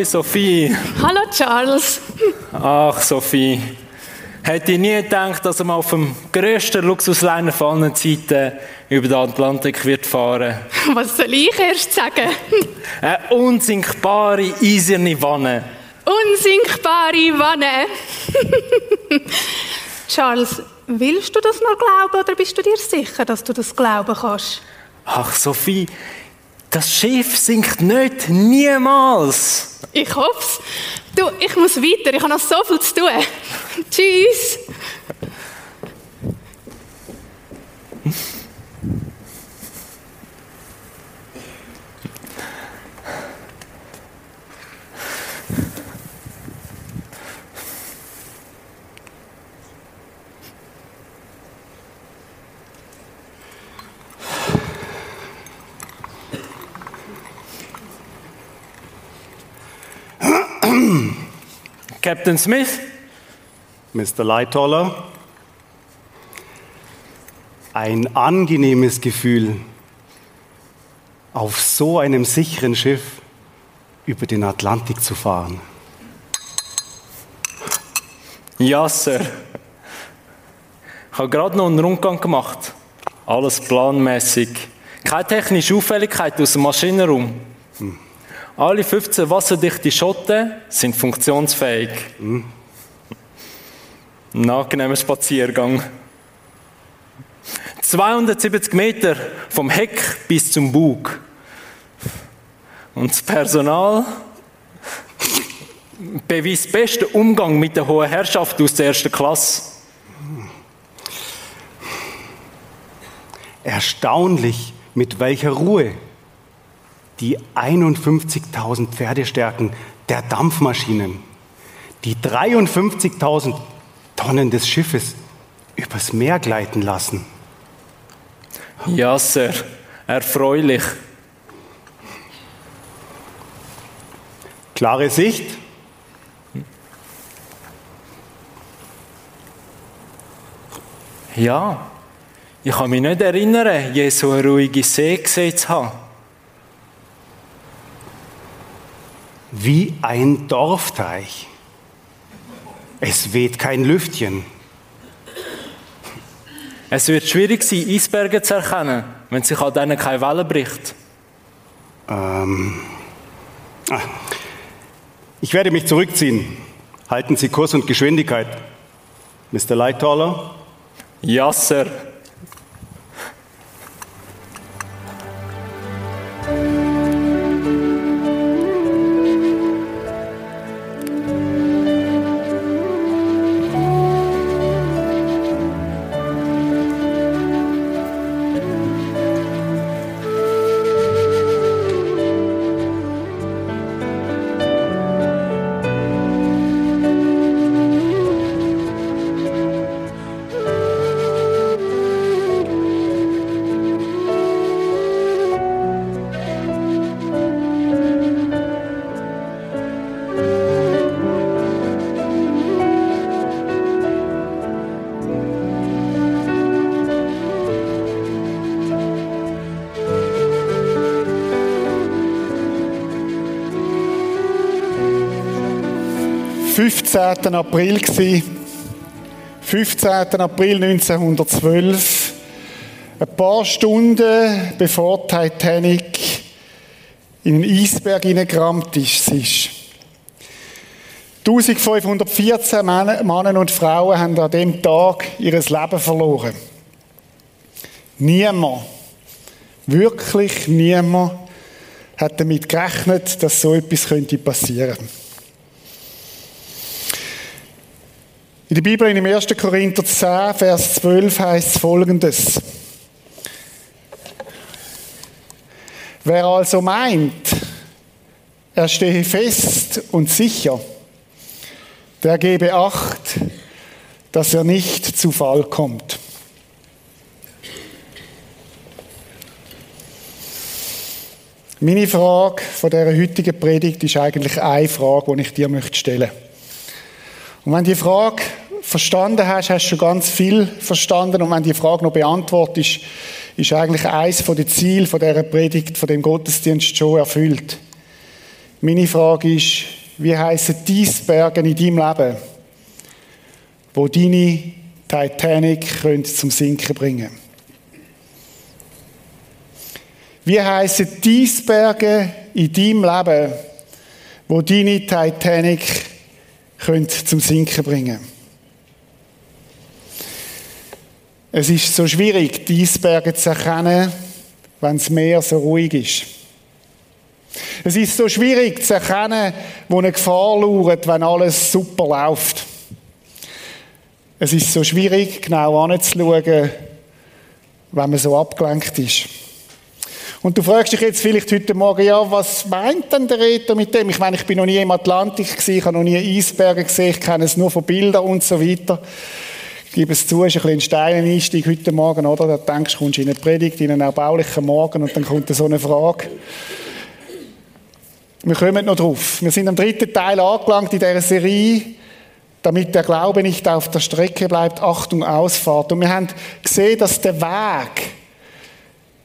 Ahoi Sophie. Hallo Charles. Ach Sophie, hätte ich nie gedacht, dass er mal auf dem grössten Luxusliner von allen Zeiten über den Atlantik wird fahren. Was soll ich erst sagen? Eine unsinkbare, eiserne Wanne. Unsinkbare Wanne. Charles, willst du das noch glauben oder bist du dir sicher, dass du das glauben kannst? Ach Sophie, das Schiff sinkt nicht, niemals. Ich hoff's. Du, ich muss weiter, ich habe noch so viel zu tun. Tschüss. Captain Smith? Mr. Lightoller, ein angenehmes Gefühl, auf so einem sicheren Schiff über den Atlantik zu fahren. Ja, Sir. Ich habe gerade noch einen Rundgang gemacht. Alles planmäßig. Keine technische Auffälligkeit aus dem Maschinenraum. Alle 15 wasserdichte Schotten sind funktionsfähig. Ein angenehmer Spaziergang. 270 Meter vom Heck bis zum Bug. Und das Personal beweist besten Umgang mit der hohen Herrschaft aus der ersten Klasse. Erstaunlich, mit welcher Ruhe die 51.000 Pferdestärken der Dampfmaschinen, die 53.000 Tonnen des Schiffes übers Meer gleiten lassen. Ja, Sir, erfreulich. Klare Sicht? Ja, ich kann mich nicht erinnern, je so eine ruhige See gesehen zu haben. Wie ein Dorfteich. Es weht kein Lüftchen. Es wird schwierig sein, Eisberge zu erkennen, wenn sich an denen keine Welle bricht. Ähm, ah, ich werde mich zurückziehen. Halten Sie Kurs und Geschwindigkeit. Mr. Lightaller? Ja, Sir. ...15. April gsi. 15. April 1912. Ein paar Stunden bevor Titanic in einen Eisberg hineingerammt ist. ist. 1514 Männer und Frauen haben an dem Tag ihr Leben verloren. Niemand, wirklich niemand, hat damit gerechnet, dass so etwas passieren könnte. In der Bibel in 1. Korinther 10, Vers 12 heißt es folgendes. Wer also meint, er stehe fest und sicher, der gebe Acht, dass er nicht zu Fall kommt. Meine Frage von der heutigen Predigt ist eigentlich eine Frage, die ich dir möchte stellen. Und wenn die Frage verstanden hast, hast du schon ganz viel verstanden. Und wenn die Frage noch beantwortet ist eigentlich eines von den Zielen von dieser Predigt, von dem Gottesdienst schon erfüllt. Meine Frage ist, wie heißen die Berge in deinem Leben, wo deine Titanic zum Sinken bringen können? Wie heißen die Berge in deinem Leben, wo deine Titanic zum Sinken bringen können? Es ist so schwierig, die Eisberge zu erkennen, wenn das Meer so ruhig ist. Es ist so schwierig zu erkennen, wo eine Gefahr lauert, wenn alles super läuft. Es ist so schwierig, genau anzuschauen, wenn man so abgelenkt ist. Und du fragst dich jetzt vielleicht heute Morgen, ja, was meint denn der Retter mit dem? Ich meine, ich bin noch nie im Atlantik gewesen, ich habe noch nie Eisberge gesehen, ich kenne es nur von Bildern und so weiter. Ich gebe es zu, es ist ein ein Einstieg heute Morgen, oder? Da denkst du, kommst in eine Predigt, in einen erbaulichen Morgen und dann kommt so eine Frage. Wir kommen noch drauf. Wir sind am dritten Teil angelangt in dieser Serie, damit der Glaube nicht auf der Strecke bleibt. Achtung, Ausfahrt. Und wir haben gesehen, dass der Weg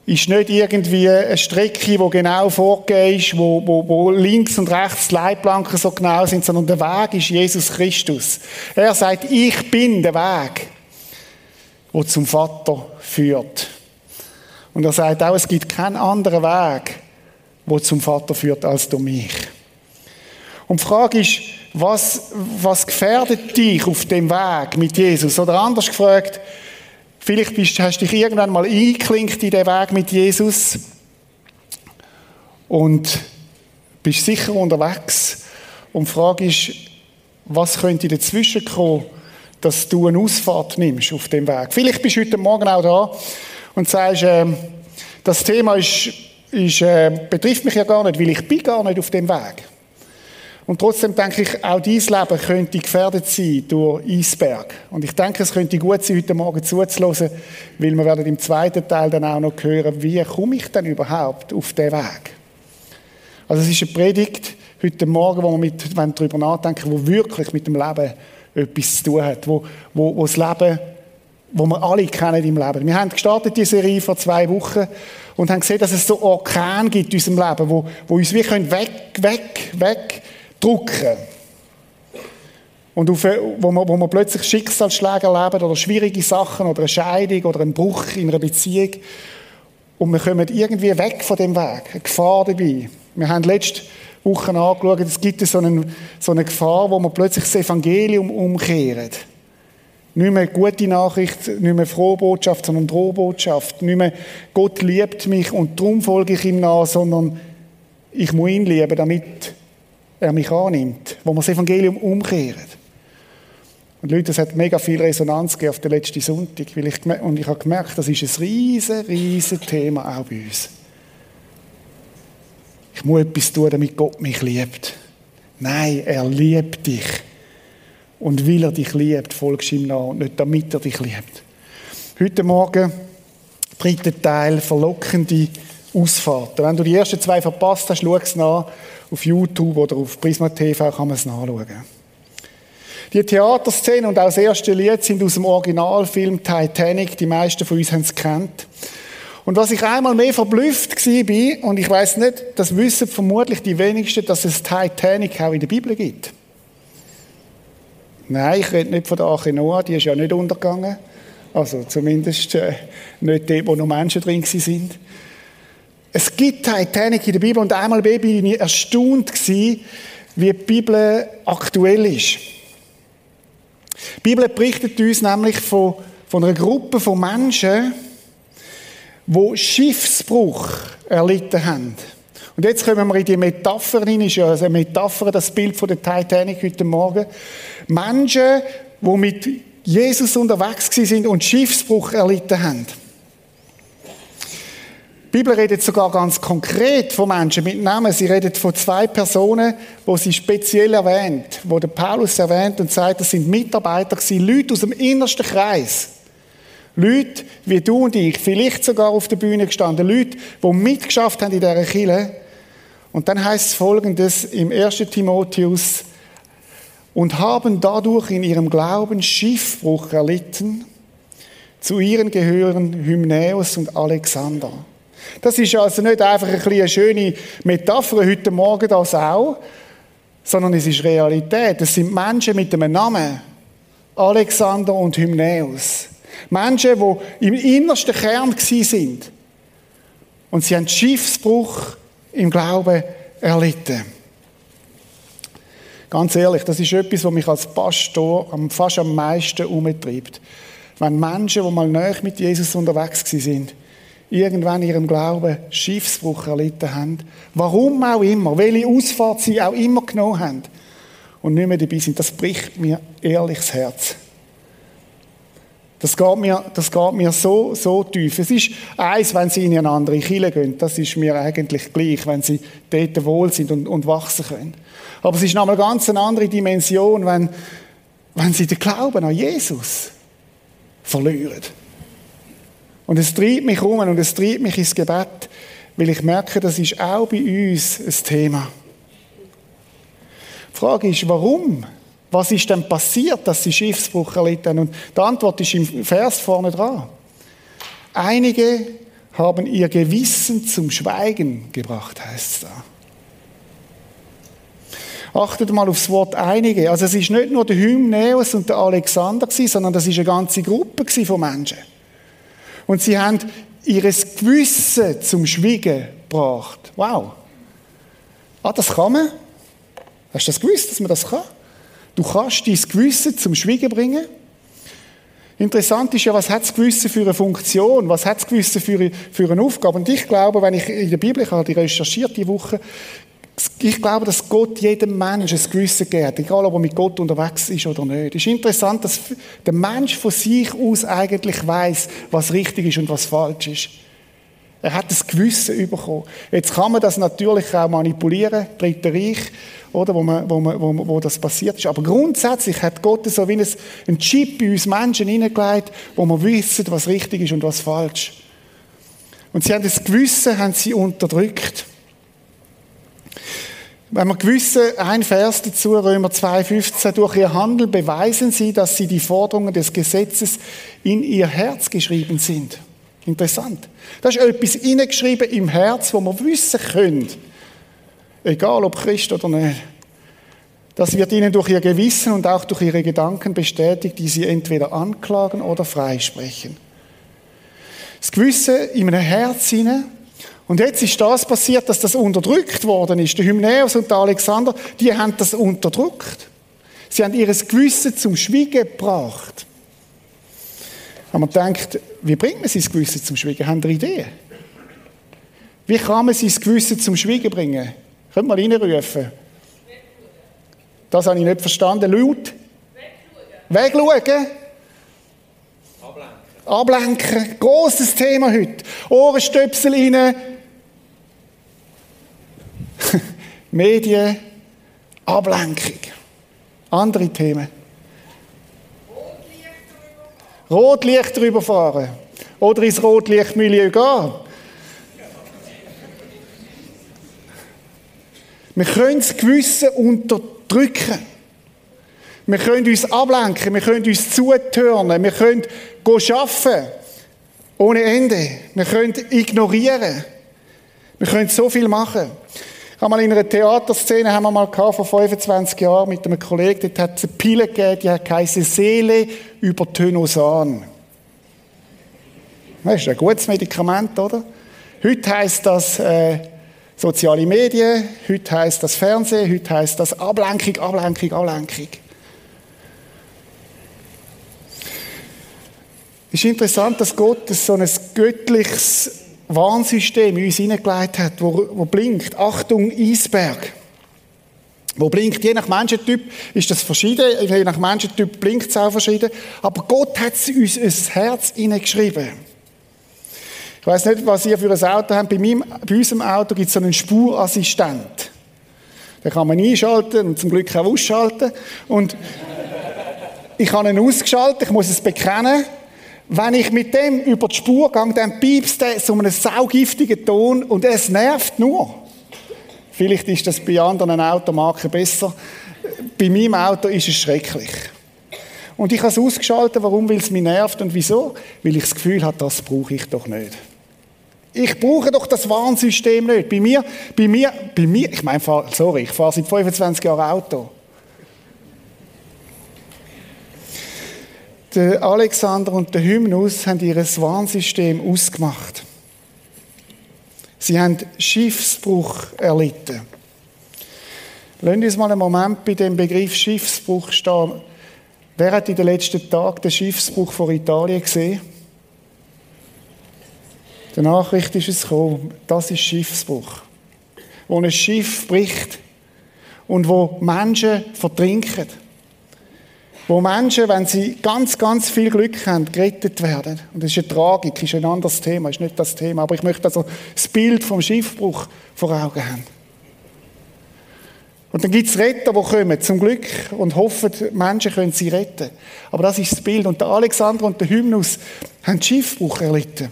ist nicht irgendwie eine Strecke, die genau vorgegeben ist, wo, wo, wo links und rechts Leitplanken so genau sind, sondern der Weg ist Jesus Christus. Er sagt, ich bin der Weg, wo zum Vater führt. Und er sagt auch, es gibt keinen anderen Weg, wo zum Vater führt, als durch mich. Und die Frage ist, was, was gefährdet dich auf dem Weg mit Jesus? Oder anders gefragt, Vielleicht bist, hast du dich irgendwann mal eingeklinkt in den Weg mit Jesus und bist sicher unterwegs. Und die Frage ist, was könnte dazwischen kommen, dass du eine Ausfahrt nimmst auf dem Weg? Vielleicht bist du heute Morgen auch da und sagst, äh, das Thema ist, ist, äh, betrifft mich ja gar nicht, weil ich bin gar nicht auf dem Weg. Und trotzdem denke ich, auch dein Leben könnte gefährdet sein durch Eisberg. Und ich denke, es könnte gut sein, heute Morgen zuzulassen, weil wir werden im zweiten Teil dann auch noch hören, wie komme ich denn überhaupt auf den Weg? Also es ist eine Predigt heute Morgen, wo wir mit, wenn darüber nachdenken, wo wirklich mit dem Leben etwas zu tun hat, wo, wo, wo das Leben, wo wir alle kennen im Leben. Wir haben gestartet die Serie vor zwei Wochen und haben gesehen, dass es so Orkan gibt in unserem Leben, wo, wo uns wie können weg, weg, weg drucken. Und auf, wo, man, wo man plötzlich Schicksalsschläge erleben oder schwierige Sachen oder eine Scheidung oder einen Bruch in einer Beziehung. Und wir kommen irgendwie weg von dem Weg. Eine Gefahr dabei. Wir haben letzte Woche angeschaut, es gibt so, einen, so eine Gefahr, wo man plötzlich das Evangelium umkehrt. Nicht mehr gute Nachricht, nicht mehr frohe Botschaft, sondern Drohbotschaft. Nicht mehr Gott liebt mich und darum folge ich ihm nach, sondern ich muss ihn lieben, damit er mich annimmt, wo wir das Evangelium umkehren. Und Leute, das hat mega viel Resonanz gegeben auf den letzten Sonntag, weil ich, und ich habe gemerkt, das ist ein riesen, riesen Thema auch bei uns. Ich muss etwas tun, damit Gott mich liebt. Nein, er liebt dich. Und weil er dich liebt, folgst ihm nach und nicht damit er dich liebt. Heute Morgen, dritter Teil, verlockende Ausfahrten. Wenn du die ersten zwei verpasst hast, schau es nach. Auf YouTube oder auf Prisma TV kann man es nachschauen. Die Theaterszene und auch das erste Lied sind aus dem Originalfilm Titanic. Die meisten von uns haben es kennt. Und was ich einmal mehr verblüfft war, und ich weiß nicht, das wissen vermutlich die wenigsten, dass es Titanic auch in der Bibel gibt. Nein, ich rede nicht von der Arche Noah, die ist ja nicht untergegangen. Also zumindest äh, nicht dort, wo noch Menschen drin sind. Es gibt Titanic in der Bibel und einmal bin ich erstaunt gewesen, wie die Bibel aktuell ist. Die Bibel berichtet uns nämlich von, von einer Gruppe von Menschen, die Schiffsbruch erlitten haben. Und jetzt kommen wir in die Metapher rein, ist ja eine Metapher, das Bild von der Titanic heute Morgen. Menschen, die mit Jesus unterwegs sind und Schiffsbruch erlitten haben. Die Bibel redet sogar ganz konkret von Menschen mit Namen. Sie redet von zwei Personen, wo sie speziell erwähnt, wo der Paulus erwähnt und sagt, das sind Mitarbeiter gewesen, Leute aus dem innersten Kreis. Leute wie du und ich, vielleicht sogar auf der Bühne gestanden, Leute, die mitgeschafft haben in dieser Kirche. Und dann heißt es folgendes im 1. Timotheus, und haben dadurch in ihrem Glauben Schiffbruch erlitten. Zu ihren gehören Hymnäus und Alexander. Das ist also nicht einfach ein eine schöne Metapher heute Morgen das auch, sondern es ist Realität. Es sind Menschen mit einem Namen. Alexander und Hymneus. Menschen, die im innersten Kern sind. Und sie haben Schiffsbruch im Glauben erlitten. Ganz ehrlich, das ist etwas, was mich als Pastor fast am meisten umtreibt. Wenn Menschen, die mal näher mit Jesus unterwegs sind, irgendwann ihrem Glauben Schiffsbruch erlitten haben, warum auch immer, welche Ausfahrt sie auch immer genommen haben und nicht mehr dabei sind, das bricht mir ehrliches Herz. Das geht mir, das geht mir so, so tief. Es ist eins, wenn sie in eine andere Kille gehen. Das ist mir eigentlich gleich, wenn sie dort wohl sind und, und wachsen können. Aber es ist nochmal ganz eine andere Dimension, wenn, wenn sie den Glauben an Jesus verlieren. Und es treibt mich um und es treibt mich ins Gebet, weil ich merke, das ist auch bei uns ein Thema. Die Frage ist, warum? Was ist denn passiert, dass sie Schiffsbruch erlitten? Und die Antwort ist im Vers vorne dran. Einige haben ihr Gewissen zum Schweigen gebracht, heißt es da. Achtet mal aufs Wort einige. Also es ist nicht nur der Hymneus und der Alexander sondern das ist eine ganze Gruppe von Menschen. Und sie haben ihres Gewissen zum Schweigen gebracht. Wow. Ah, das kann man? Hast du das gewusst, dass man das kann? Du kannst dein Gewissen zum Schweigen bringen. Interessant ist ja, was hat das Gewissen für eine Funktion? Was hat das Gewissen für, für eine Aufgabe? Und ich glaube, wenn ich in der Bibel, ich habe die recherchiert die Woche, ich glaube, dass Gott jedem Menschen ein Gewissen gibt, egal ob er mit Gott unterwegs ist oder nicht. Es ist interessant, dass der Mensch von sich aus eigentlich weiß, was richtig ist und was falsch ist. Er hat das Gewissen bekommen. Jetzt kann man das natürlich auch manipulieren, Dritte Reich, oder, wo, man, wo, man, wo, wo das passiert ist. Aber grundsätzlich hat Gott so wie ein Chip bei uns Menschen hineingelegt, wo wir wissen, was richtig ist und was falsch. Und sie haben das Gewissen haben sie unterdrückt. Wenn wir gewissen, ein Vers dazu, Römer 2,15, durch ihr Handeln beweisen sie, dass sie die Forderungen des Gesetzes in ihr Herz geschrieben sind. Interessant. Das ist etwas hineingeschrieben im Herz, wo wir wissen können, egal ob Christ oder nicht. Das wird ihnen durch ihr Gewissen und auch durch ihre Gedanken bestätigt, die sie entweder anklagen oder freisprechen. Das Gewissen in einem Herz hinein und jetzt ist das passiert, dass das unterdrückt worden ist. Der Hymneus und der Alexander, die haben das unterdrückt. Sie haben ihr Gewissen zum Schweigen gebracht. Aber man denkt, wie bringt man sein Gewissen zum Schweigen? Haben Sie Ideen? Wie kann man sein Gewissen zum Schweigen bringen? Könnt mal reinrufen. Das habe ich nicht verstanden. Laut. Wegschauen. Wegschauen. Ablenken. Ablenken. Grosses Thema heute. Ohrenstöpsel rein. Medien, Ablenkung. Andere Themen. Rotlicht drüber fahren. Oder ins Rotlichtmilieu gehen. Wir können das Gewissen unterdrücken. Wir können uns ablenken, wir können uns zutören, wir können arbeiten. Ohne Ende. Wir können ignorieren. Wir können so viel machen. Ich habe mal in einer Theaterszene, haben wir mal gehabt, vor 25 Jahren mit einem Kollegen, dort hat es eine Pille gegeben, die heisst Seele über Tönosan. Das ist ein gutes Medikament, oder? Heute heisst das äh, soziale Medien, heute heisst das Fernsehen, heute heisst das Ablenkung, Ablenkung, Ablenkung. Es ist interessant, dass Gott so ein göttliches Warnsystem in uns hineingelegt hat, wo, wo blinkt. Achtung, Eisberg. Wo blinkt, je nach Menschentyp ist das verschieden, je nach Menschentyp blinkt es auch verschieden. Aber Gott hat uns ins Herz hineingeschrieben. Ich weiß nicht, was ihr für ein Auto habt. Bei, meinem, bei unserem Auto gibt es so einen Spurassistent. Den kann man einschalten und zum Glück auch ausschalten. Und ich habe ihn ausgeschaltet, ich muss es bekennen. Wenn ich mit dem über die Spur gehe, dann piepst er so einen saugiftigen Ton und es nervt nur. Vielleicht ist das bei anderen Automarken besser. Bei meinem Auto ist es schrecklich. Und ich habe es ausgeschaltet, warum? Weil es mich nervt und wieso? Weil ich das Gefühl habe, das brauche ich doch nicht. Ich brauche doch das Warnsystem nicht. Bei mir, bei mir, bei mir, ich meine, sorry, ich fahre seit 25 Jahren Auto. Der Alexander und der Hymnus haben ihr Warnsystem ausgemacht. Sie haben Schiffsbruch erlitten. Lassen wir uns mal einen Moment bei dem Begriff Schiffsbruch stehen. Wer hat in den letzten Tagen den Schiffsbruch vor Italien gesehen? Der Nachricht ist es gekommen, das ist Schiffsbruch. Wo ein Schiff bricht und wo Menschen vertrinken. Wo Menschen, wenn sie ganz, ganz viel Glück haben, gerettet werden. Und das ist eine Tragik, ist ein anderes Thema, ist nicht das Thema. Aber ich möchte also das Bild vom Schiffbruch vor Augen haben. Und dann gibt es Retter, die kommen, zum Glück, und hoffen, Menschen können sie retten. Aber das ist das Bild. Und der Alexander und der Hymnus haben Schiffbruch erlitten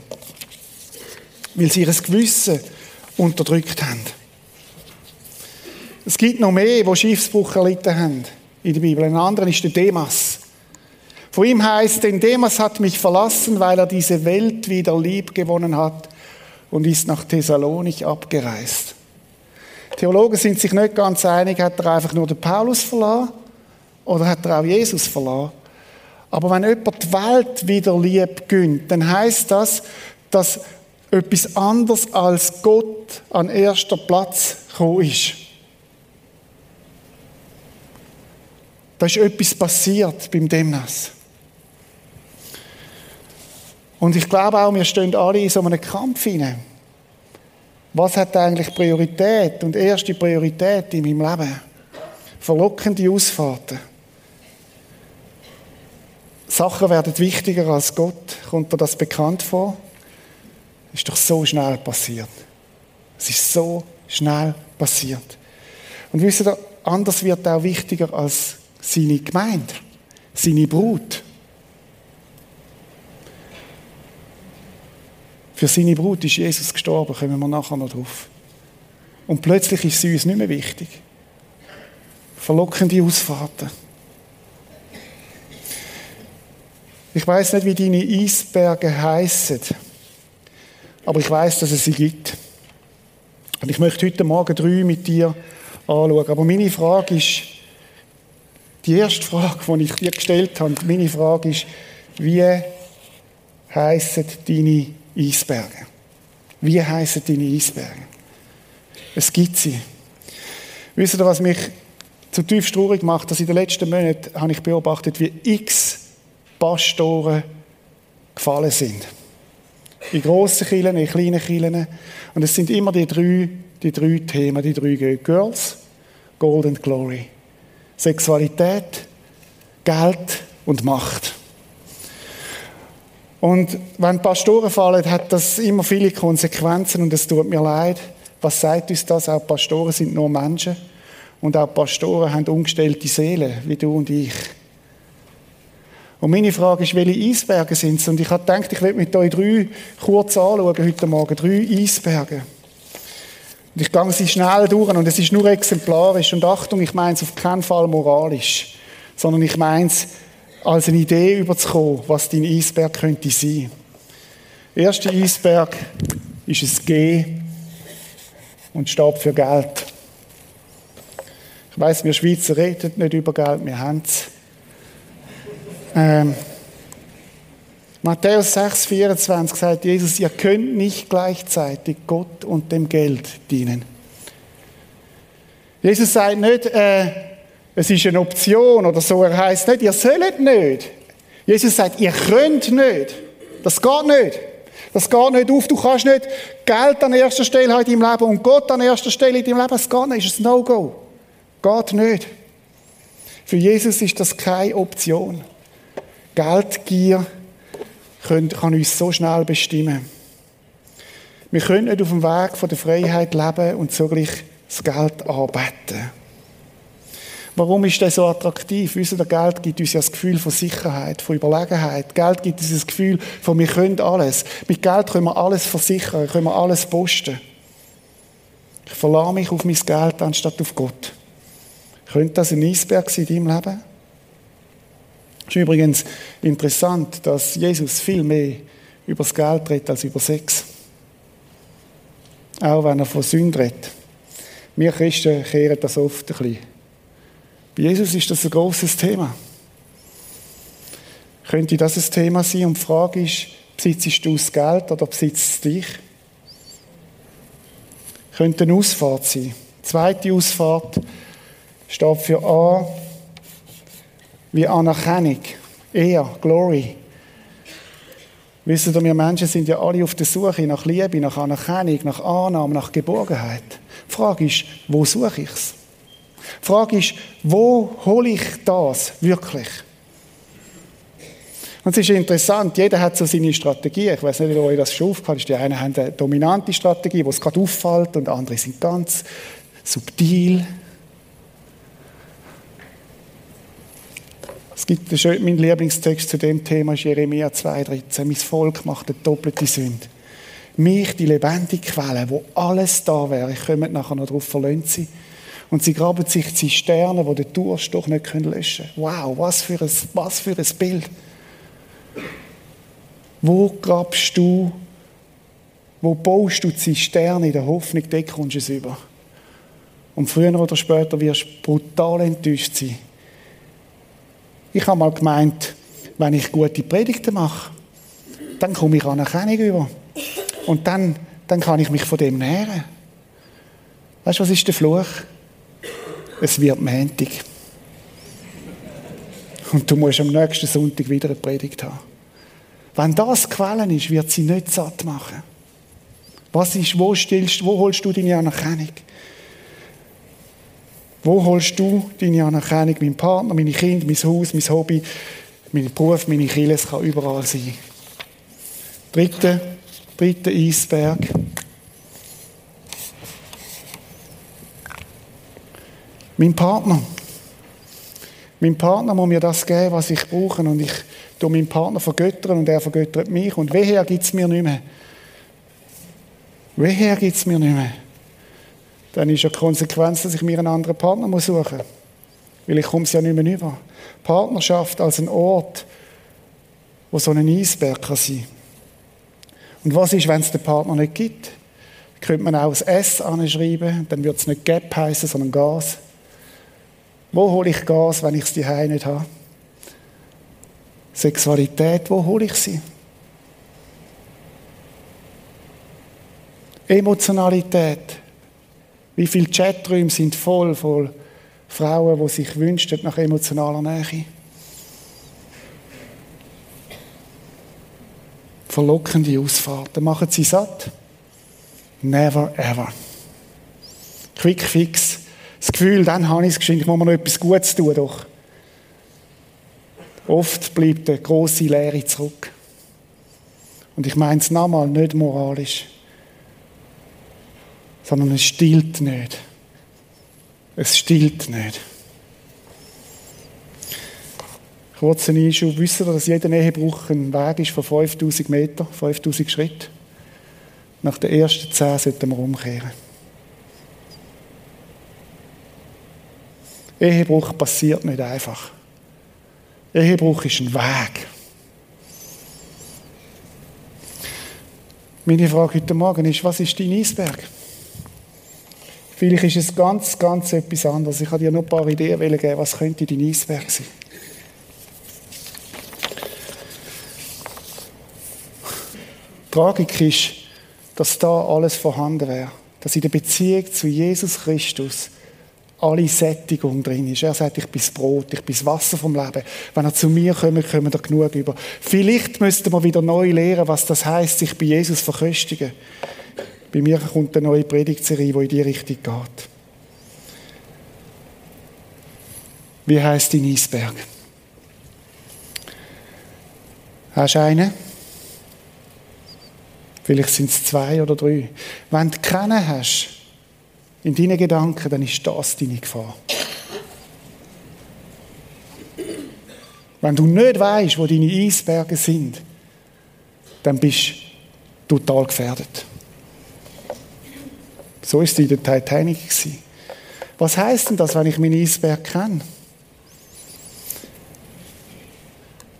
weil sie ihr Gewissen unterdrückt haben. Es gibt noch mehr, die Schiffsbruch erlitten haben in der Bibel. Ein anderer ist der Demas. Von ihm heißt, denn Demas hat mich verlassen, weil er diese Welt wieder lieb gewonnen hat und ist nach Thessalonich abgereist. Theologen sind sich nicht ganz einig, hat er einfach nur den Paulus verlassen oder hat er auch Jesus verlassen. Aber wenn jemand die Welt wieder lieb gönnt, dann heißt das, dass etwas anderes als Gott an erster Platz gekommen ist. Da ist etwas passiert beim Demnas. Und ich glaube auch, wir stehen alle in so einem Kampf hinein. Was hat eigentlich Priorität und erste Priorität in meinem Leben? Verlockende Ausfahrten. Sachen werden wichtiger als Gott. Kommt dir das bekannt vor? ist doch so schnell passiert. Es ist so schnell passiert. Und wisst ihr, anders wird auch wichtiger als seine Gemeinde, seine Brut. Für seine Brut ist Jesus gestorben, kommen wir nachher noch drauf. Und plötzlich ist sie uns nicht mehr wichtig. Verlockende Ausfahrten. Ich weiß nicht, wie deine Eisberge heißen. Aber ich weiß, dass es sie gibt. Und ich möchte heute Morgen drei mit dir anschauen. Aber meine Frage ist, die erste Frage, die ich dir gestellt habe, meine Frage ist, wie heissen deine Eisberge? Wie heissen deine Eisberge? Es gibt sie. Wisst ihr, was mich zutiefst traurig macht, dass in den letzten Monaten habe ich beobachtet, wie x Pastoren gefallen sind. In grossen Kirchen, in kleinen Kirchen. Und es sind immer die drei, die drei Themen, die drei Girls, Gold and Glory. Sexualität, Geld und Macht. Und wenn Pastoren fallen, hat das immer viele Konsequenzen und es tut mir leid. Was sagt uns das? Auch Pastoren sind nur Menschen und auch Pastoren haben umgestellte Seelen, wie du und ich. Und meine Frage ist, welche Eisberge sind es? Und ich habe gedacht, ich werde mit euch drei kurz anschauen heute Morgen. Drei Eisberge. Und ich gehe sie schnell durch und es ist nur exemplarisch. Und Achtung, ich meine es auf keinen Fall moralisch, sondern ich meine es als eine Idee überzukommen, was dein Eisberg könnte sein. Der erste Eisberg ist ein G und steht für Geld. Ich weiß, wir Schweizer reden nicht über Geld, wir haben es. Ähm, Matthäus 6, 24 sagt Jesus, ihr könnt nicht gleichzeitig Gott und dem Geld dienen. Jesus sagt nicht, äh, es ist eine Option oder so. Er heißt nicht, ihr sollt nicht. Jesus sagt, ihr könnt nicht. Das geht nicht. Das geht nicht auf. Du kannst nicht Geld an erster Stelle in deinem Leben und Gott an erster Stelle in deinem Leben. Es geht nicht. Es ist ein No-Go. Geht nicht. Für Jesus ist das keine Option. Geldgier kann uns so schnell bestimmen. Wir können nicht auf dem Weg von der Freiheit leben und zugleich das Geld arbeiten. Warum ist das so attraktiv? Wissen der Geld gibt uns ja das Gefühl von Sicherheit, von Überlegenheit. Geld gibt uns das Gefühl von, wir können alles. Mit Geld können wir alles versichern, können wir alles posten. Ich verlasse mich auf mein Geld anstatt auf Gott. Könnte das ein Eisberg sein in deinem Leben? Es ist übrigens interessant, dass Jesus viel mehr über das Geld redet als über Sex. Auch wenn er von Sünde redet. Wir Christen kehren das oft ein bisschen. Bei Jesus ist das ein großes Thema. Könnte das ein Thema sein? Und die Frage ist, besitzt du das Geld oder besitzt es dich? Könnte eine Ausfahrt sein. Die zweite Ausfahrt steht für A wie Anerkennung, Ehr, Glory. Wisst ihr, wir Menschen sind ja alle auf der Suche nach Liebe, nach Anerkennung, nach Annahme, nach Geborgenheit. Die Frage ist, wo suche ich es? Die Frage ist, wo hole ich das wirklich? Und es ist interessant, jeder hat so seine Strategie. Ich weiß nicht, ob euch das schon aufgefallen ist. Die einen haben eine dominante Strategie, wo es gerade auffällt, und andere sind ganz subtil. Es gibt mein Lieblingstext zu dem Thema ist Jeremia 2,13. Mein Volk macht eine doppelte Sünde. Mich, die lebendige Quelle, wo alles da wäre, ich komme nachher noch darauf verlöhnt sie. Und sie graben sich die Sterne, die den Durst doch nicht löschen können. Wow, was für ein, was für ein Bild. Wo grabst du, wo baust du die Sterne in der Hoffnung, dort kommst du es über. Und früher oder später wirst du brutal enttäuscht sein. Ich habe mal gemeint, wenn ich gute Predigten mache, dann komme ich Anerkennung über. Und dann, dann kann ich mich von dem nähren. Weißt du, was ist der Fluch? Es wird Montag. Und du musst am nächsten Sonntag wieder eine Predigt haben. Wenn das Quellen ist, wird sie nicht satt machen. Was ist, wo stillst, wo holst du deine Anerkennung? Wo holst du deine Anerkennung? Mein Partner, meine Kinder, mein Haus, mein Hobby, mein Beruf, meine Kinder, es kann überall sein. Dritter, dritter Eisberg. Mein Partner. Mein Partner muss mir das geben, was ich brauche. Und ich tue meinen Partner vergöttern und er vergöttert mich. Und woher gibt es mir nicht mehr? Woher gibt es mir nicht mehr? Dann ist ja die Konsequenz, dass ich mir einen anderen Partner muss suchen muss. Weil ich komme es ja nicht mehr über. Partnerschaft als ein Ort, wo so ein Eisberg kann sein Und was ist, wenn es den Partner nicht gibt? Könnte man auch das S anschreiben, dann wird es nicht Gap heißen, sondern Gas. Wo hole ich Gas, wenn ich es die nicht habe? Sexualität, wo hole ich sie? Emotionalität. Wie viele Chaträume sind voll von Frauen, die sich wünschen nach emotionaler Nähe? Verlockende Ausfahrten. Machen sie satt? Never ever. Quick fix das Gefühl, dann habe ich es geschenkt, ich muss mir noch etwas Gutes tun, doch. Oft bleibt eine grosse Leere zurück. Und ich meine es nochmal, nicht moralisch, sondern es stillt nicht. Es stillt nicht. Kurzer Einschub. Wissen ihr, dass jeder Ehebruch ein Weg ist von 5000 Metern, 5000 Schritt? Nach den ersten 10 sollten wir umkehren. Ehebruch passiert nicht einfach. Ehebruch ist ein Weg. Meine Frage heute Morgen ist, was ist dein Eisberg? Vielleicht ist es ganz, ganz etwas anderes. Ich habe dir noch ein paar Ideen geben, was könnte dein Eisberg sein. Tragik ist, dass da alles vorhanden wäre. Dass in der Beziehung zu Jesus Christus alle Sättigung drin ist. Er sagt, ich bin das Brot, ich bin das Wasser vom Leben. Wenn er zu mir kommt, kommen wir genug über. Vielleicht müssten wir wieder neu lernen, was das heißt, sich bei Jesus verköstigen. Bei mir kommt eine neue Predigtserie, die in die Richtung geht. Wie heißt dein Eisberg? Hast du einen? Vielleicht sind es zwei oder drei. Wenn du keinen hast, in deinen Gedanken, dann ist das deine Gefahr. Wenn du nicht weißt, wo deine Eisberge sind, dann bist du total gefährdet. So ist es in der Titanic. Was heißt denn das, wenn ich meinen Eisberg kenne?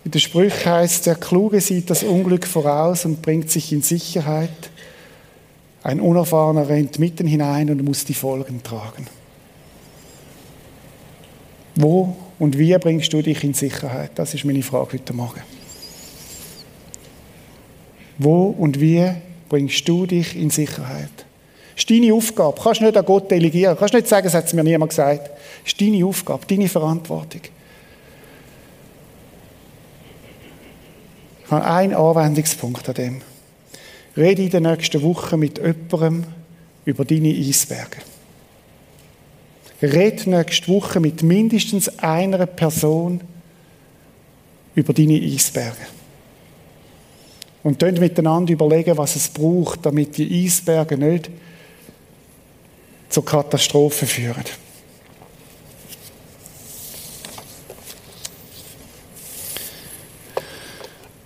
In der Sprüche heißt, der Kluge sieht das Unglück voraus und bringt sich in Sicherheit. Ein Unerfahrener rennt mitten hinein und muss die Folgen tragen. Wo und wie bringst du dich in Sicherheit? Das ist meine Frage heute Morgen. Wo und wie bringst du dich in Sicherheit? Ist deine Aufgabe. Du kannst nicht an Gott delegieren. Du kannst nicht sagen, das hat es mir niemand gesagt. Das ist deine Aufgabe, deine Verantwortung. Ich habe einen Anwendungspunkt an dem. Rede in der nächsten Woche mit jemandem über deine Eisberge. Rede nächste Woche mit mindestens einer Person über deine Eisberge. Und dann miteinander überlegen, was es braucht, damit die Eisberge nicht zur Katastrophe führen.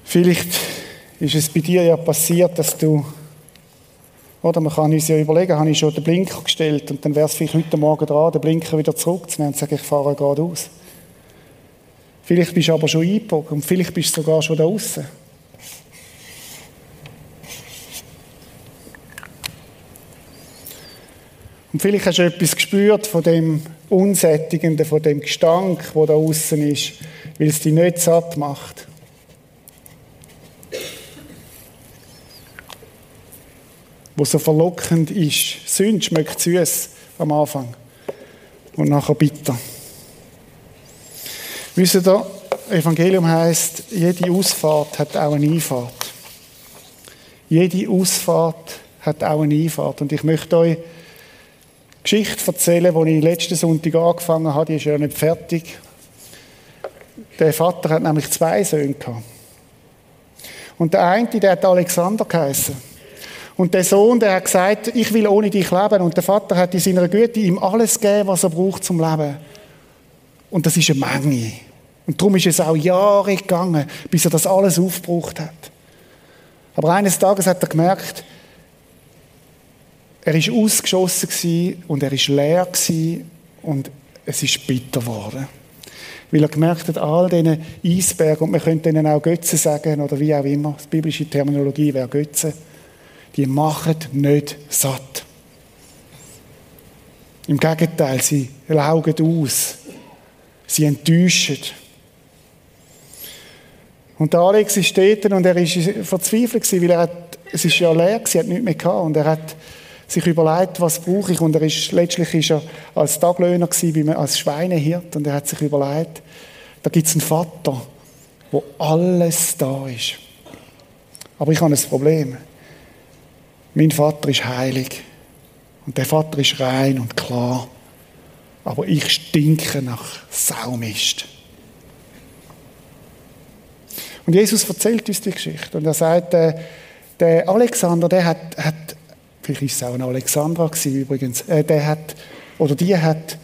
Vielleicht ist es bei dir ja passiert, dass du, oder man kann uns ja überlegen, habe ich schon den Blinker gestellt und dann wäre es vielleicht heute Morgen dran, den Blinker wieder zurückzunehmen und zu sagen, ich fahre geradeaus. Vielleicht bist du aber schon eingebogen und vielleicht bist du sogar schon da draußen. Und vielleicht hast du etwas gespürt von dem Unsättigenden, von dem Gestank, wo da außen ist, weil es dich nicht satt macht. Wo so verlockend ist. Sünd schmeckt süß am Anfang und nachher bitter. Wisst ihr, Evangelium heißt, jede Ausfahrt hat auch eine Einfahrt. Jede Ausfahrt hat auch eine Einfahrt. Und ich möchte euch Geschichte erzählen, die ich letzten Sonntag angefangen habe. Die ist ja nicht fertig. Der Vater hat nämlich zwei Söhne gehabt. Und der eine, der hat Alexander geheißen. Und der Sohn, der hat gesagt, ich will ohne dich leben. Und der Vater hat in seiner Güte ihm alles gegeben, was er braucht zum Leben. Und das ist eine Menge. Und darum ist es auch Jahre gegangen, bis er das alles aufgebraucht hat. Aber eines Tages hat er gemerkt, er ist ausgeschossen und er ist leer und es ist bitter geworden. Weil er gemerkt hat, all diese Eisberge, und man könnte ihnen auch Götze sagen, oder wie auch immer, die biblische Terminologie wäre Götze, die machen nicht satt. Im Gegenteil, sie laugen aus. Sie enttäuschen. Und der Alex ist dort und er war verzweifelt, weil er hat, es ist ja leer, er hat nichts mehr gehabt und er hat sich überlegt, was brauche ich. Und er ist, letztlich ist er als Taglöhner gewesen, als Schweinehirt. Und er hat sich überlegt, da gibt es einen Vater, wo alles da ist. Aber ich habe ein Problem. Mein Vater ist heilig. Und der Vater ist rein und klar. Aber ich stinke nach Saumist. Und Jesus erzählt uns die Geschichte. Und er sagt, äh, der Alexander, der hat, hat vielleicht ist es auch eine Alexandra gewesen, übrigens, äh, der hat, oder die hat,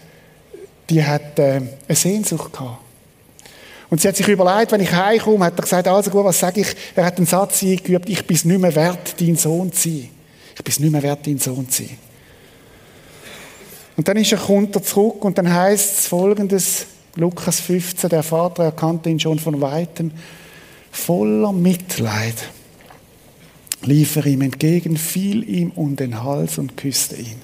die hat äh, eine Sehnsucht gehabt. Und sie hat sich überlegt, wenn ich heimkomme, hat er gesagt, also gut, was sage ich? Er hat einen Satz eingeübt, ich bin nicht mehr wert, dein Sohn zu sein. Ich bin nicht mehr wert, dein Sohn zu sein. Und dann ist er, kommt er zurück und dann heißt es folgendes, Lukas 15, der Vater erkannte ihn schon von Weitem, voller Mitleid lief er ihm entgegen, fiel ihm um den Hals und küsste ihn.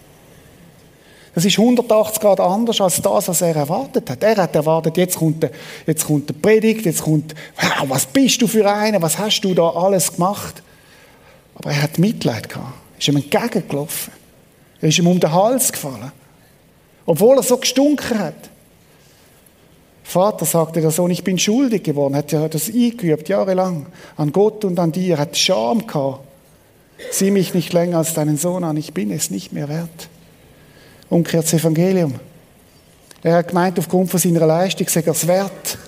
Das ist 180 Grad anders als das, was er erwartet hat. Er hat erwartet, jetzt kommt der, jetzt kommt der Predigt, jetzt kommt, wow, was bist du für einer, was hast du da alles gemacht? Aber er hat Mitleid gehabt, ist ihm entgegengelaufen. Er ist ihm um den Hals gefallen. Obwohl er so gestunken hat. Vater sagte der Sohn, ich bin schuldig geworden, hat ja das eingeübt, jahrelang, an Gott und an dir, hat Scham gehabt. Sieh mich nicht länger als deinen Sohn an, ich bin es nicht mehr wert. Umkehrt das Evangelium. Er hat gemeint, aufgrund von seiner Leistung sei er es wert,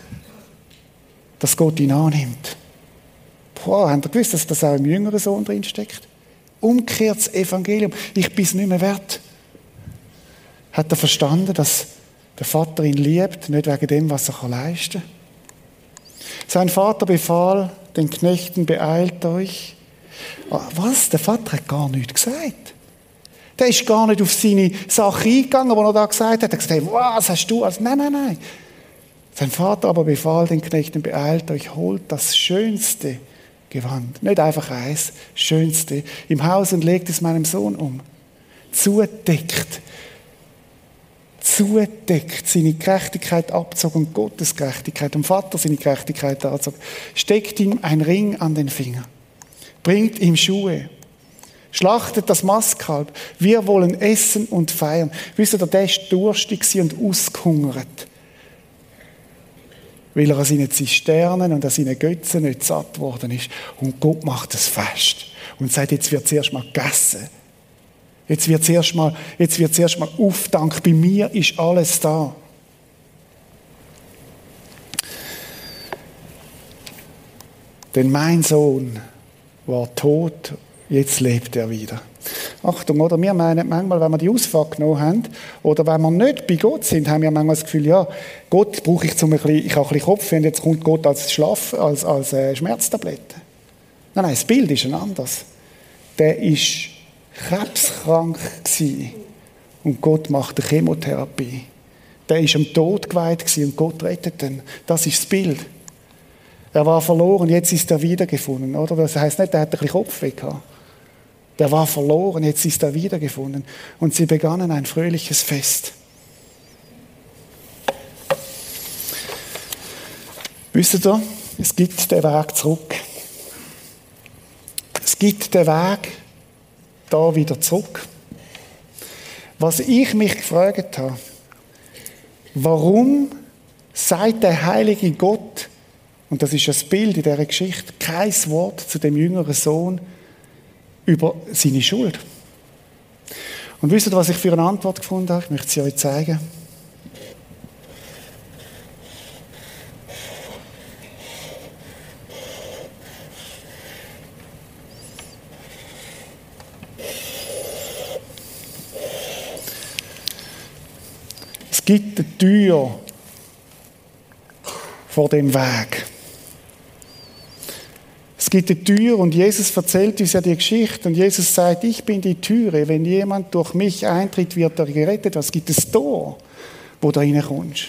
dass Gott ihn annimmt. Boah, habt ihr gewusst, dass das auch im jüngeren Sohn drinsteckt? Umkehrt das Evangelium. Ich bin es nicht mehr wert. Hat er verstanden, dass der Vater ihn liebt, nicht wegen dem, was er leisten kann? Sein Vater befahl den Knechten, beeilt euch, was? Der Vater hat gar nichts gesagt. Der ist gar nicht auf seine Sache eingegangen, die er da gesagt hat. Er hat gesagt, was hast du als... Nein, nein, nein. Sein Vater aber befahl den Knechten, beeilt euch, holt das schönste Gewand. Nicht einfach eins, Schönste. Im Haus und legt es meinem Sohn um. Zudeckt. Zudeckt. Seine Gerechtigkeit abzogen und Gottes Gerechtigkeit. Dem Vater seine Gerechtigkeit abzogen. Steckt ihm ein Ring an den Finger. Bringt ihm Schuhe. Schlachtet das Mastkalb. Wir wollen essen und feiern. Wisst ihr, der war durstig und ausgehungert weil er an seinen Zisternen und an seinen Götzen nicht satt worden ist. Und Gott macht es fest und sagt, jetzt wird zuerst mal gegessen. Jetzt wird zuerst mal, jetzt wird zuerst mal aufdank. Bei mir ist alles da. Denn mein Sohn war tot, jetzt lebt er wieder. Achtung, oder? Wir meinen manchmal, wenn wir die Ausfahrt genommen haben, oder wenn wir nicht bei Gott sind, haben wir manchmal das Gefühl, ja, Gott brauche ich zum ein bisschen, ich habe ein bisschen Kopf und jetzt kommt Gott als Schlaf, als, als äh, Schmerztablette. Nein, nein, das Bild ist ein anderes. Der ist krebskrank gewesen und Gott macht eine Chemotherapie. Der ist am Tod geweiht gewesen und Gott rettet ihn. Das ist das Bild. Er war verloren, jetzt ist er wiedergefunden, oder? Das heißt nicht, er hat ein bisschen Kopfweh gehabt. Der war verloren, jetzt ist er wiedergefunden. Und sie begannen ein fröhliches Fest. Wisst ihr, es gibt den Weg zurück. Es gibt den Weg da wieder zurück. Was ich mich gefragt habe, warum sagt der heilige Gott, und das ist das Bild in dieser Geschichte, kein Wort zu dem jüngeren Sohn, über seine Schuld. Und wisst ihr, was ich für eine Antwort gefunden habe? Ich möchte sie euch zeigen. Es gibt eine Tür vor dem Weg gibt eine Tür und Jesus erzählt uns ja die Geschichte und Jesus sagt, ich bin die Türe. Wenn jemand durch mich eintritt, wird er gerettet. Was gibt es Tor, wo du reinkommst?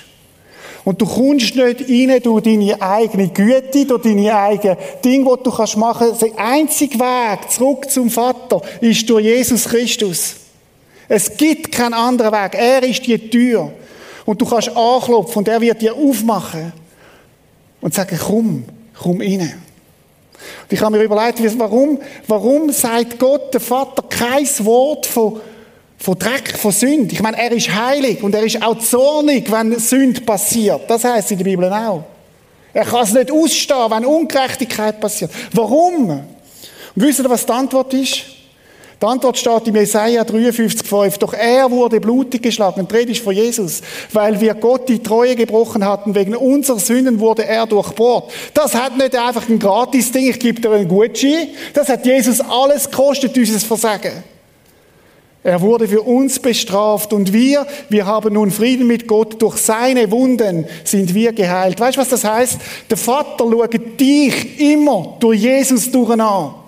Und du kommst nicht rein durch deine eigene Güte, durch deine eigene Ding, was du kannst machen. Der einzige Weg zurück zum Vater ist durch Jesus Christus. Es gibt keinen anderen Weg. Er ist die Tür. Und du kannst anklopfen und er wird dir aufmachen und sagen, komm, komm rein. Und ich habe mir überlegt, warum, warum sagt Gott, der Vater, kein Wort von, von Dreck, von Sünde? Ich meine, er ist heilig und er ist auch zornig, wenn Sünde passiert. Das heißt in der Bibel auch. Er kann es nicht ausstehen, wenn Ungerechtigkeit passiert. Warum? Und wisst ihr, was die Antwort ist? Die Antwort steht im Jesaja 53,5. Doch er wurde blutig geschlagen. Und ist von Jesus. Weil wir Gott die Treue gebrochen hatten, wegen unserer Sünden wurde er durchbohrt. Das hat nicht einfach ein Gratis-Ding, ich gebe dir einen Gutschein. Das hat Jesus alles gekostet, dieses Versagen. Er wurde für uns bestraft und wir, wir haben nun Frieden mit Gott. Durch seine Wunden sind wir geheilt. Weißt du, was das heißt? Der Vater schaut dich immer durch Jesus durch an.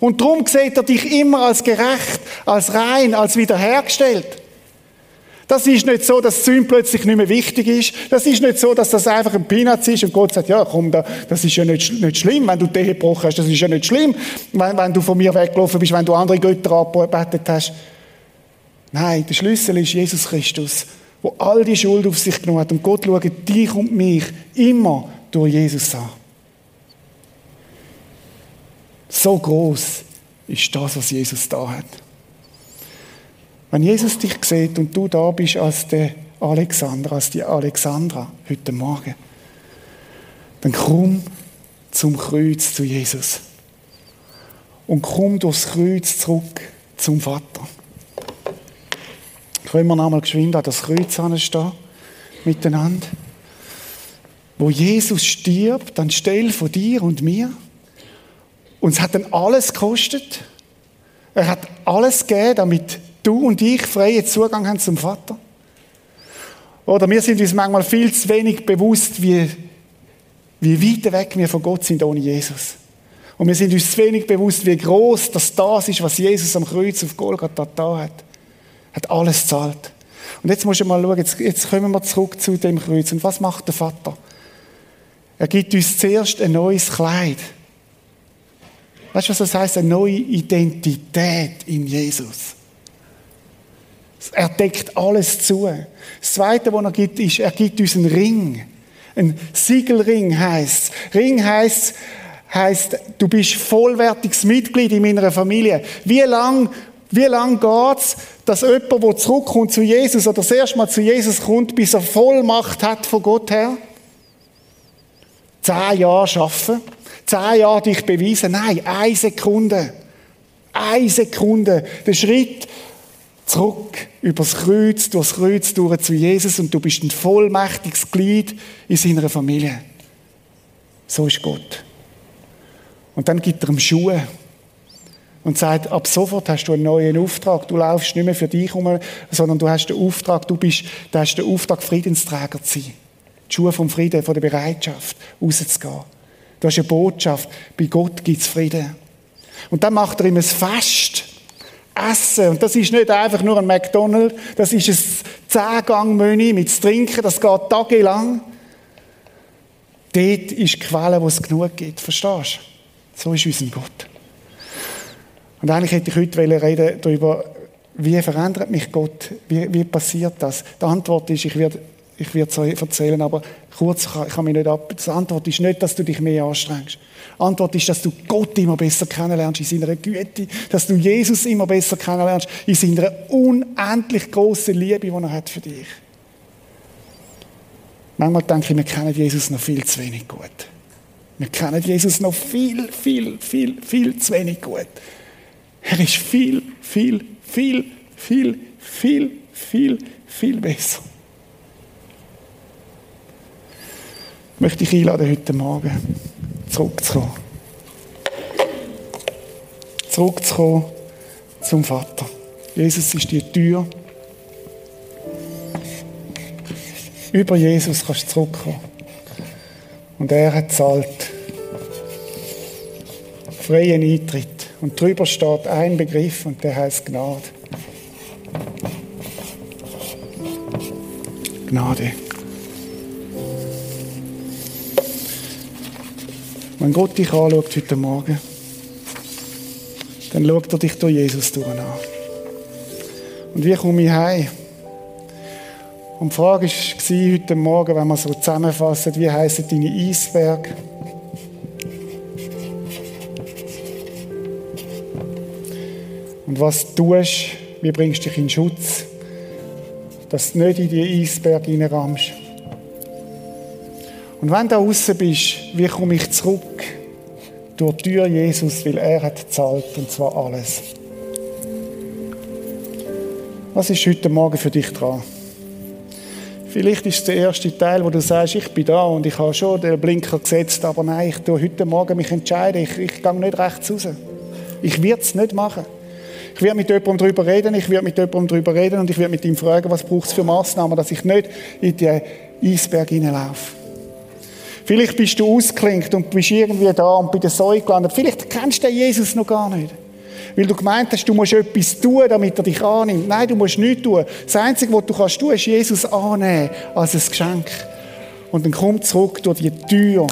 Und darum sieht er dich immer als gerecht, als rein, als wiederhergestellt. Das ist nicht so, dass Sünde plötzlich nicht mehr wichtig ist. Das ist nicht so, dass das einfach ein Peanuts ist und Gott sagt, ja, komm, das ist ja nicht, nicht schlimm, wenn du die gebrochen hast. Das ist ja nicht schlimm, wenn, wenn du von mir weggelaufen bist, wenn du andere Götter angebetet hast. Nein, der Schlüssel ist Jesus Christus, wo all die Schuld auf sich genommen hat. Und Gott schaut dich und mich immer durch Jesus an. So groß ist das, was Jesus da hat. Wenn Jesus dich sieht und du da bist als der Alexander, als die Alexandra heute Morgen, dann komm zum Kreuz zu Jesus. Und komm durchs Kreuz zurück zum Vater. Können wir nochmal geschwind an das Kreuz anstehen, miteinander? Wo Jesus stirbt, dann stell von dir und mir und es hat dann alles gekostet. Er hat alles gegeben, damit du und ich freien Zugang haben zum Vater. Oder wir sind uns manchmal viel zu wenig bewusst, wie, wie weit weg wir von Gott sind ohne Jesus. Und wir sind uns zu wenig bewusst, wie groß das das ist, was Jesus am Kreuz auf Golgatha da hat. Er Hat alles zahlt. Und jetzt musst du mal schauen, jetzt, jetzt kommen wir zurück zu dem Kreuz. Und was macht der Vater? Er gibt uns zuerst ein neues Kleid. Weißt du, was das heißt? Eine neue Identität in Jesus. Er deckt alles zu. Das Zweite, was er gibt, ist, er gibt uns einen Ring. Ein Siegelring heißt. Ring heißt, heißt, du bist vollwertiges Mitglied in meiner Familie. Wie lang, wie lang geht's, dass jemand, der zurückkommt zu Jesus oder das erste Mal zu Jesus kommt, bis er Vollmacht hat von Gott her? Zehn Jahre arbeiten? Zehn Jahre dich beweisen? Nein, eine Sekunde. Eine Sekunde. Der Schritt zurück übers Kreuz, durchs Kreuz durch zu Jesus und du bist ein vollmächtiges Glied in seiner Familie. So ist Gott. Und dann gibt er ihm Schuhe und sagt, ab sofort hast du einen neuen Auftrag. Du laufst nicht mehr für dich um, sondern du hast den Auftrag, du bist, du hast den Auftrag, Friedensträger zu sein. Die Schuhe vom Frieden, von der Bereitschaft, rauszugehen. Du hast eine Botschaft, bei Gott gibt es Frieden. Und dann macht er ihm ein Fest. Essen. Und das ist nicht einfach nur ein McDonald's, das ist ein Zehn-Gang-Menü mit Trinken, das geht tagelang. Dort ist die Quelle, wo es genug gibt. Verstehst du? So ist unser Gott. Und eigentlich hätte ich heute reden darüber, wie verändert mich Gott? Wie, wie passiert das? Die Antwort ist, ich werde ich werde es erzählen, aber kurz, ich kann mich nicht ab. Die Antwort ist nicht, dass du dich mehr anstrengst. Die Antwort ist, dass du Gott immer besser kennenlernst in seiner Güte, dass du Jesus immer besser kennenlernst in seiner unendlich großen Liebe, die er hat für dich. Manchmal denke ich, wir kennen Jesus noch viel zu wenig gut. Wir kennen Jesus noch viel, viel, viel, viel zu wenig gut. Er ist viel, viel, viel, viel, viel, viel, viel besser. Möchte ich einladen, heute Morgen zurückzukommen. Zurückzukommen zum Vater. Jesus ist die Tür. Über Jesus kannst du zurückkommen. Und er hat zahlt. Freien Eintritt. Und drüber steht ein Begriff und der heißt Gnade. Gnade. Wenn Gott dich anschaut heute Morgen, dann schaut er dich durch Jesus durch an. Und wie komme ich heim? Und die Frage war heute Morgen, wenn wir so zusammenfassen, wie heissen deine Eisberge? Und was du tust, wie bringst du dich in Schutz, dass du nicht in die Eisberge reinrammst. Und wenn du außen bist, wie komme ich zurück? Durch die Tür Jesus, weil er hat gezahlt, und zwar alles. Was ist heute Morgen für dich dran? Vielleicht ist es der erste Teil, wo du sagst, ich bin da und ich habe schon den Blinker gesetzt, aber nein, ich tue heute Morgen mich entscheiden, ich, ich gehe nicht rechts raus. Ich werde es nicht machen. Ich werde mit jemandem darüber reden, ich werde mit jemandem darüber reden und ich werde mit ihm fragen, was braucht es für Massnahmen, dass ich nicht in den Eisberg hineinlaufe. Vielleicht bist du ausgeklinkt und bist irgendwie da und bei der Säule gelandet. Vielleicht kennst du Jesus noch gar nicht. Weil du gemeint hast, du musst etwas tun, damit er dich annimmt. Nein, du musst nichts tun. Das Einzige, was du kannst tun, ist Jesus annehmen als ein Geschenk. Und dann komm zurück durch die Tür,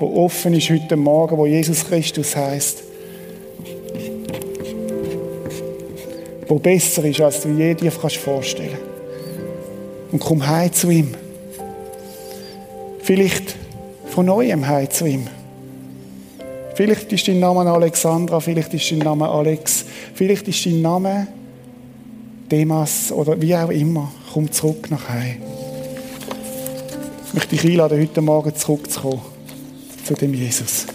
die offen ist heute Morgen, wo Jesus Christus heißt. Wo besser ist, als du je dir vorstellen kannst. Und komm heim zu ihm. Vielleicht von neuem heim zu ihm. Vielleicht ist dein Name Alexandra, vielleicht ist dein Name Alex, vielleicht ist dein Name Demas oder wie auch immer. Komm zurück nach Hause. Ich möchte dich einladen, heute Morgen zurückzukommen zu dem Jesus.